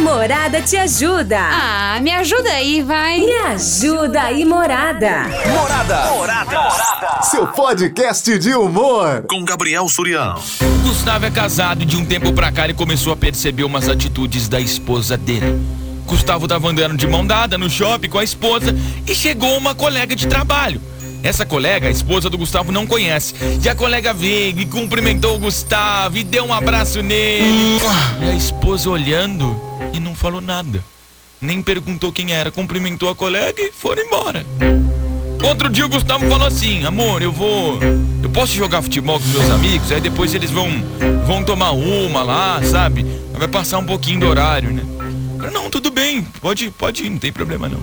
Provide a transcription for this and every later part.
Morada te ajuda. Ah, me ajuda aí, vai. Me ajuda aí, Morada. Morada. Morada. Morada. Seu podcast de humor. Com Gabriel Surião. Gustavo é casado e de um tempo pra cá ele começou a perceber umas atitudes da esposa dele. Gustavo tava andando de mão dada no shopping com a esposa e chegou uma colega de trabalho. Essa colega, a esposa do Gustavo, não conhece. E a colega veio e cumprimentou o Gustavo e deu um abraço nele. E a esposa olhando falou nada. Nem perguntou quem era, cumprimentou a colega e foram embora. Outro dia o Gustavo falou assim: Amor, eu vou. Eu posso jogar futebol com meus amigos? Aí depois eles vão. Vão tomar uma lá, sabe? Vai passar um pouquinho do horário, né? Não, tudo bem, pode, pode ir, não tem problema não.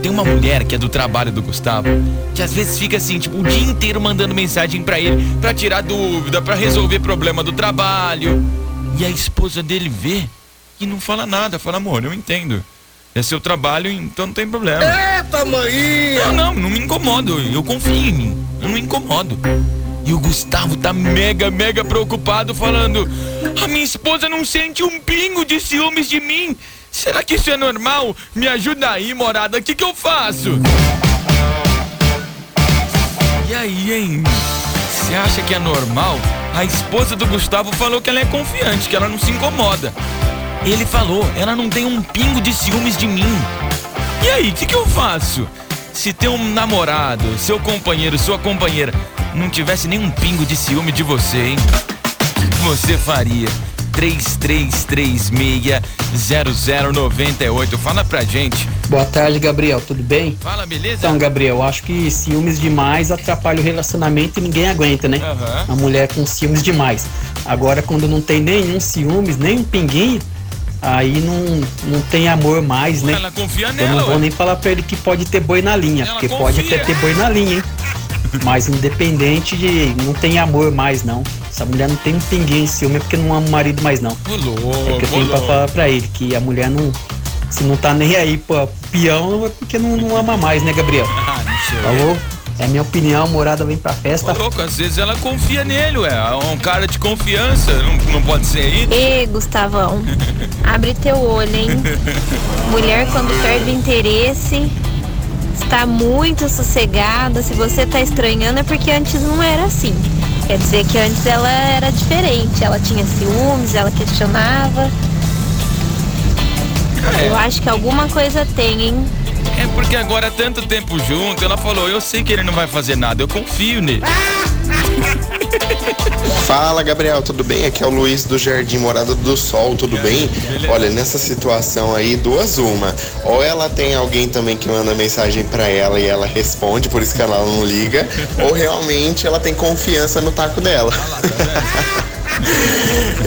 Tem uma mulher que é do trabalho do Gustavo, que às vezes fica assim, tipo, o dia inteiro mandando mensagem para ele, para tirar dúvida, para resolver problema do trabalho. E a esposa dele vê e não fala nada, fala, amor, eu entendo. É seu trabalho, então não tem problema. Eita, mãe! Não, não, não me incomodo, eu confio em mim, eu não me incomodo. E o Gustavo tá mega, mega preocupado, falando: A minha esposa não sente um pingo de ciúmes de mim. Será que isso é normal? Me ajuda aí, morada. O que, que eu faço? E aí, hein? Você acha que é normal? A esposa do Gustavo falou que ela é confiante, que ela não se incomoda. Ele falou, ela não tem um pingo de ciúmes de mim. E aí, o que, que eu faço? Se tem um namorado, seu companheiro, sua companheira, não tivesse nem um pingo de ciúme de você, hein? O que você faria? 33360098. Fala pra gente. Boa tarde, Gabriel. Tudo bem? Fala, beleza? Então, Gabriel, acho que ciúmes demais atrapalha o relacionamento e ninguém aguenta, né? Aham. A mulher com ciúmes demais. Agora, quando não tem nenhum ciúmes, nem um pinguinho, aí não, não tem amor mais, né? Ela confia Eu nela, não vou nem falar pra ele que pode ter boi na linha, porque confia. pode até ter boi na linha, hein? Mas independente de. não tem amor mais, não. Essa mulher não tem um pinguinho de ciúme é porque não ama o marido mais, não. Ô, louco, É que eu tenho pra falar pra ele, que a mulher não. Se não tá nem aí pro peão, é porque não, não ama mais, né, Gabriel? Ah, não sei. Falou? É a minha opinião, morada vem pra festa. Ô, louco, às vezes ela confia nele, ué. É um cara de confiança, não, não pode ser aí. Ê, Gustavão, abre teu olho, hein? Mulher quando perde o interesse, está muito sossegada. Se você tá estranhando é porque antes não era assim. Quer dizer que antes ela era diferente. Ela tinha ciúmes, ela questionava. Eu acho que alguma coisa tem, hein? Porque agora tanto tempo junto, ela falou, eu sei que ele não vai fazer nada, eu confio nele. Fala Gabriel, tudo bem? Aqui é o Luiz do Jardim Morada do Sol, tudo bem? Olha, nessa situação aí, duas uma. Ou ela tem alguém também que manda mensagem pra ela e ela responde, por isso que ela não liga, ou realmente ela tem confiança no taco dela.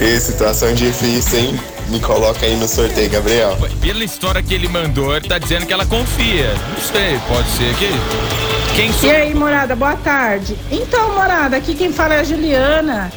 Ê, situação difícil, hein? Me coloca aí no sorteio, Gabriel. Pela história que ele mandou, ele tá dizendo que ela confia. Não sei, pode ser que. Quem sou? E aí, morada, boa tarde. Então, morada, aqui quem fala é a Juliana.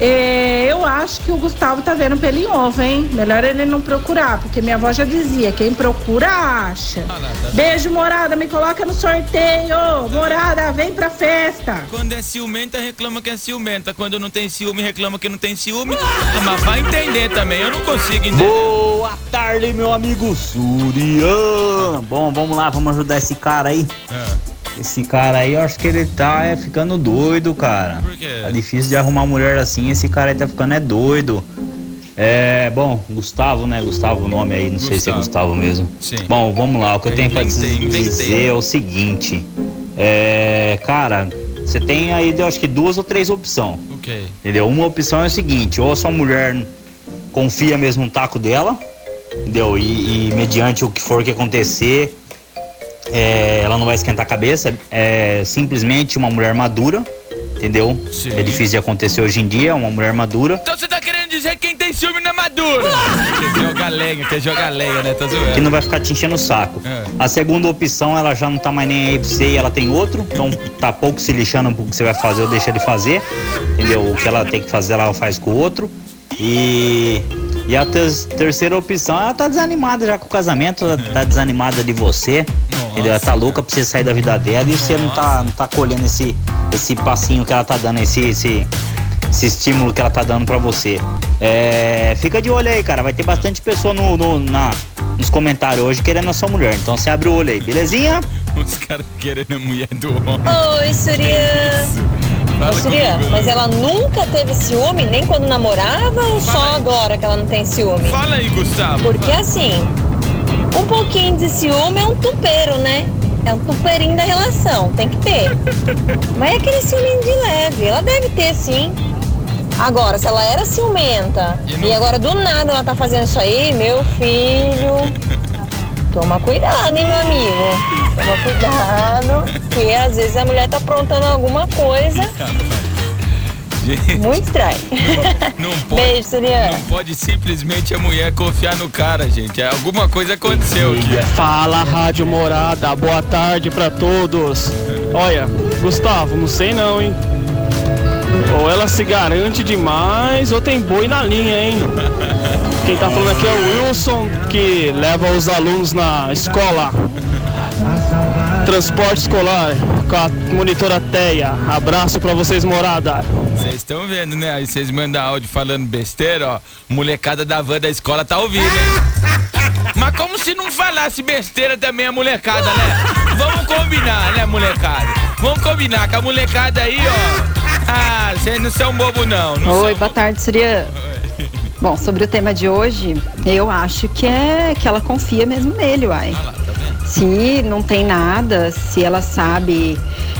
É, eu acho que o Gustavo tá vendo pelo em ovo, hein? Melhor ele não procurar, porque minha avó já dizia: quem procura, acha. Ah, tá Beijo, morada, me coloca no sorteio. Morada, vem pra festa. Quando é ciumenta, reclama que é ciumenta. Quando não tem ciúme, reclama que não tem ciúme. Ah, Mas vai entender também, eu não consigo entender. Boa tarde, meu amigo Surian. Bom, vamos lá, vamos ajudar esse cara aí. É. Esse cara aí, eu acho que ele tá é, ficando doido, cara. Por quê? Tá difícil de arrumar mulher assim, esse cara aí tá ficando é doido. É, bom, Gustavo, né? Gustavo o nome aí, não sei se é Gustavo. Gustavo mesmo. Sim. Bom, vamos lá, o que eu, Eu tenho pra inventei, dizer inventei. é o seguinte. É, cara, você tem aí, eu acho que duas ou três opções. Ok. Entendeu? Uma opção é o seguinte, ou a sua mulher confia mesmo no taco dela, entendeu? E, e mediante o que for que acontecer, é, ela não vai esquentar a cabeça. É simplesmente uma mulher madura, entendeu? Sim. É difícil de acontecer hoje em dia, uma mulher madura. Então você tá querendo dizer que quem tem ciúme não é maduro? quer jogar lenha, quer jogar lenha, né? Tá Que zoando. não vai ficar te enchendo o saco. É. A segunda opção, ela já não tá mais nem aí pra você e ela tem outro. Então tá pouco se lixando pro que você vai fazer ou deixa de fazer. Entendeu? O que ela tem que fazer, ela faz com o outro. E, e a ter- terceira opção, ela tá desanimada já com o casamento, ela tá desanimada de você. Entendeu? Ela tá louca pra você sair da vida dela e você não tá, não tá colhendo esse, esse passinho que ela tá dando, esse, esse, esse estímulo que ela tá dando pra você. É, fica de olho aí, cara. Vai ter bastante pessoa no, no- na, nos comentários hoje querendo a sua mulher. Então você abre o olho aí, belezinha? Os caras querendo a mulher do homem. Oi, Surya. Fala Ô, Surya, mas ela nunca teve ciúme, nem quando namorava ou só agora que ela não tem ciúme? Fala aí, Gustavo. Porque assim, um pouquinho de ciúme é um tupeiro, né? É um tupeirinho da relação, tem que ter. Mas é aquele ciúminho de leve, ela deve ter sim. Agora, se ela era ciumenta e agora do nada ela tá fazendo isso aí, meu filho, toma cuidado, hein, meu amigo? Toma cuidado, porque às vezes a mulher tá aprontando alguma coisa Gente, muito estranha. não pode, Beijo, Surian. não pode simplesmente a mulher confiar no cara, gente. É, Alguma coisa aconteceu aqui. Fala Rádio Morada, boa tarde pra todos. Olha, Gustavo, não sei não, hein? Ou ela se garante demais ou tem boi na linha, hein? Quem tá falando aqui é o Wilson, que leva os alunos na escola. Transporte escolar com a monitora Teia. Abraço pra vocês, morada. Vocês estão vendo, né? Aí vocês mandam áudio falando besteira, ó. Molecada da van da escola tá ouvindo, hein? Mas como se não falasse besteira também a molecada, né? Vamos combinar, né, molecada? Vamos combinar com a molecada aí, ó. Ah, vocês não são bobo, não. não Oi, boa tarde, Surya. Bom, sobre o tema de hoje, eu acho que é que ela confia mesmo nele, uai. Se não tem nada, se ela sabe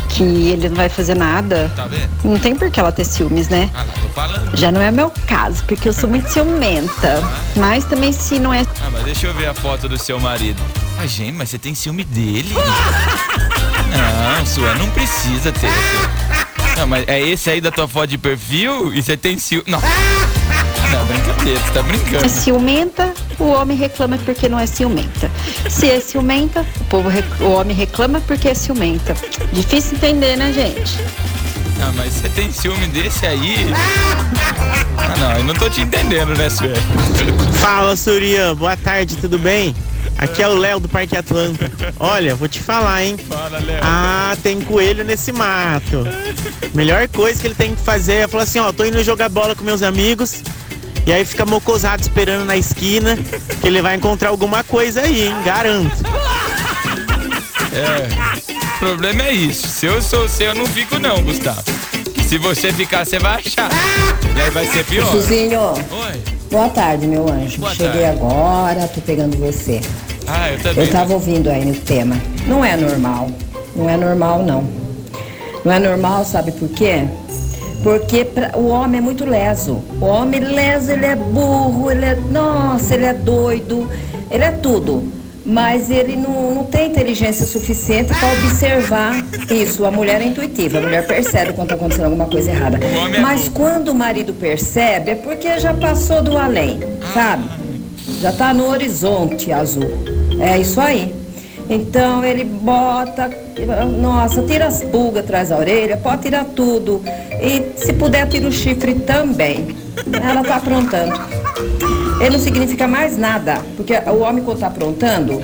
que ele não vai fazer nada, Tá vendo? não tem por que ela ter ciúmes, né? Ah, lá, tô falando. Já não é meu caso, porque eu sou muito ciumenta. Mas também se não é Ah, mas deixa eu ver a foto do seu marido. Ah, gente, mas você tem ciúme dele? Não, sua não precisa ter. Não, mas é esse aí da tua foto de perfil e você tem ciúme. Não. Não, brincadeira, você tá brincando. é ciumenta, o homem reclama porque não é ciumenta. Se é ciumenta, o, povo rec- o homem reclama porque é ciumenta. Difícil entender, né, gente? Ah, mas você tem ciúme desse aí? Ah, não, eu não tô te entendendo, né, Sué? Fala, Surian. Boa tarde, tudo bem? Aqui é o Léo do Parque Atlanta. Olha, vou te falar, hein? Fala, Léo. Ah, tem coelho nesse mato. Melhor coisa que ele tem que fazer é falar assim, ó, tô indo jogar bola com meus amigos. E aí fica mocosado esperando na esquina que ele vai encontrar alguma coisa aí, hein? Garanto. É. O problema é isso. Se eu sou seu, eu não fico, não, Gustavo. Se você ficar, você vai achar. E aí vai ser pior. Suzinho, Oi. boa tarde, meu anjo. Boa Cheguei tarde. agora, tô pegando você. Ah, eu também. Eu tava ouvindo aí no tema. Não é normal. Não é normal, não. Não é normal, sabe por quê? Porque pra- o homem é muito leso. O homem leso, ele é burro, ele é. Nossa, ele é doido, ele é tudo. Mas ele não, não tem inteligência suficiente para observar isso. A mulher é intuitiva, a mulher percebe quando está acontecendo alguma coisa errada. Mas quando o marido percebe, é porque já passou do além, sabe? Já está no horizonte azul. É isso aí. Então ele bota, nossa, tira as pulgas atrás da orelha, pode tirar tudo. E se puder, tira o chifre também. Ela tá aprontando. Ele não significa mais nada, porque o homem quando tá aprontando,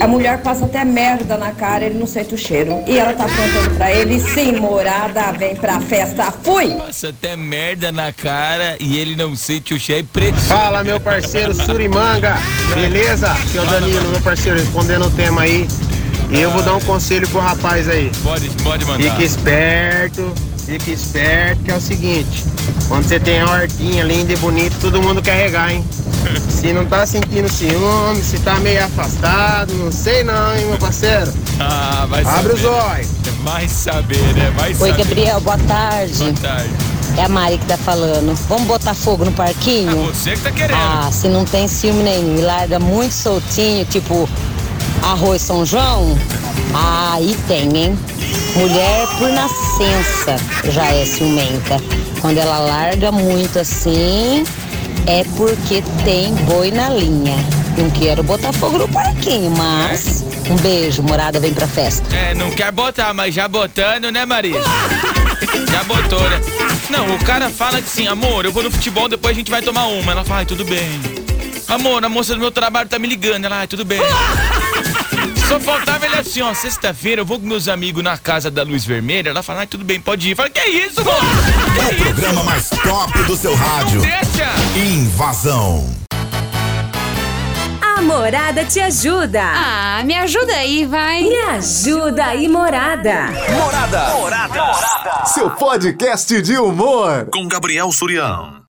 a mulher passa até merda na cara, ele não sente o cheiro. E ela tá aprontando pra ele, sim, morada, vem pra festa, fui! Passa até merda na cara e ele não sente o cheiro preto. Fala, meu parceiro Surimanga, beleza? Aqui é o Danilo, meu parceiro, respondendo o tema aí. E eu vou dar um conselho pro rapaz aí. Pode, pode mandar. Fique esperto, fique esperto, que é o seguinte: quando você tem a hortinha linda e bonita, todo mundo quer regar, hein? Se não tá sentindo ciúme, se tá meio afastado, não sei não, hein, meu parceiro? Ah, vai Abre os olhos. Vai saber, né? Vai Oi, saber. Gabriel, boa tarde. Boa tarde. É a Mari que tá falando. Vamos botar fogo no parquinho? Você que tá querendo. Ah, se não tem ciúme nenhum e larga muito soltinho, tipo arroz São João, aí tem, hein? Mulher por nascença já é ciumenta. Quando ela larga muito assim, é porque tem boi na linha. Não quero botar fogo no parquinho, mas um beijo, morada, vem pra festa. É, não quer botar, mas já botando, né, Maria? Já botou, né? Não, o cara fala que sim, amor, eu vou no futebol, depois a gente vai tomar uma. Ela fala, ai, tudo bem. Amor, a moça do meu trabalho tá me ligando. Ela, ai, tudo bem. Só faltava ele assim, ó, sexta-feira eu vou com meus amigos na casa da Luz Vermelha. Ela fala, ah, tudo bem, pode ir. Fala, que isso, mano? É o programa mais top do seu rádio. Deixa! Invasão. A Morada te ajuda. Ah, me ajuda aí, vai. Me ajuda aí, Morada. Morada. Morada. Seu podcast de humor. Com Gabriel Surião.